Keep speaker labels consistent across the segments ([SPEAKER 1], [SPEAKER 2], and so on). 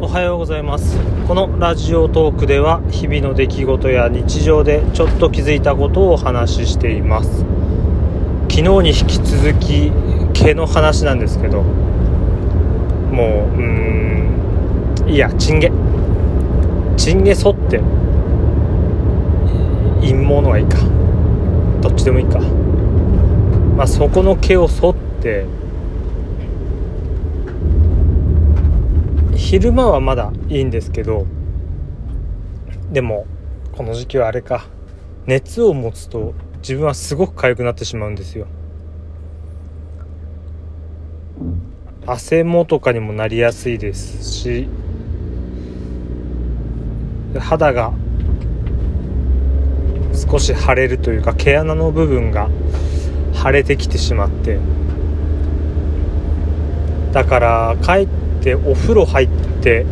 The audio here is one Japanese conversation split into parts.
[SPEAKER 1] おはようございます。このラジオトークでは日々の出来事や日常でちょっと気づいたことをお話ししています。昨日に引き続き毛の話なんですけどもううーんいやチンゲ。チンゲ剃って陰謀のがいいか。どっちでもいいか。まあそこの毛を剃って昼間はまだいいんですけどでもこの時期はあれか。熱を持つと自分はすごく痒くなってしまうんですよ。汗もとかにもなりやすいですし肌が少し腫れるというか毛穴の部分が腫れてきてしまって。だから帰ってお風呂入って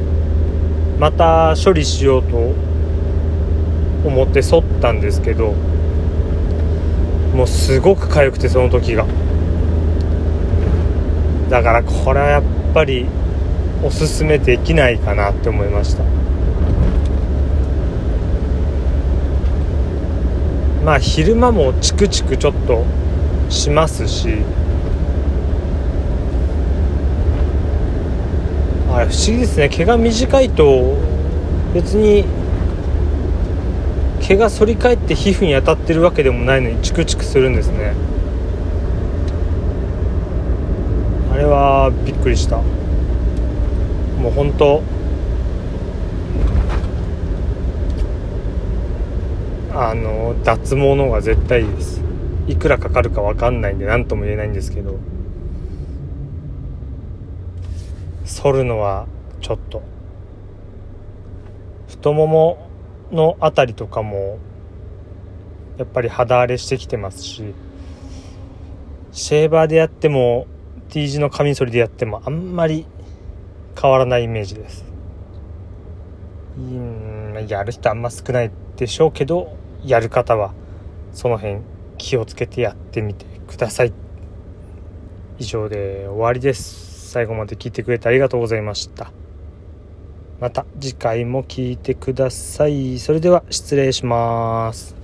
[SPEAKER 1] また処理しようと思って剃ったんですけどもうすごく痒くてその時が。だからこれはやっぱりおすすめできないかなって思いました。まあ昼間もチクチクちょっとしますしあれ不思議ですね。毛が短いと別に毛が反り返って皮膚に当たってるわけでもないのにチクチクするんですね。あれはびっくりした。もう本当あの脱毛の方が絶対いいです。いくらかかるか分かんないんで何とも言えないんですけど。反るのはちょっと。太もものあたりとかもやっぱり肌荒れしてきてますしシェーバーでやっても T 字のカミソリでやってもあんまり変わらないイメージです。うんやる人あんま少ないでしょうけどやる方はその辺気をつけてやってみてください。以上で終わりです。最後まで聞いてくれてありがとうございました。また次回も聞いてください。それでは失礼します。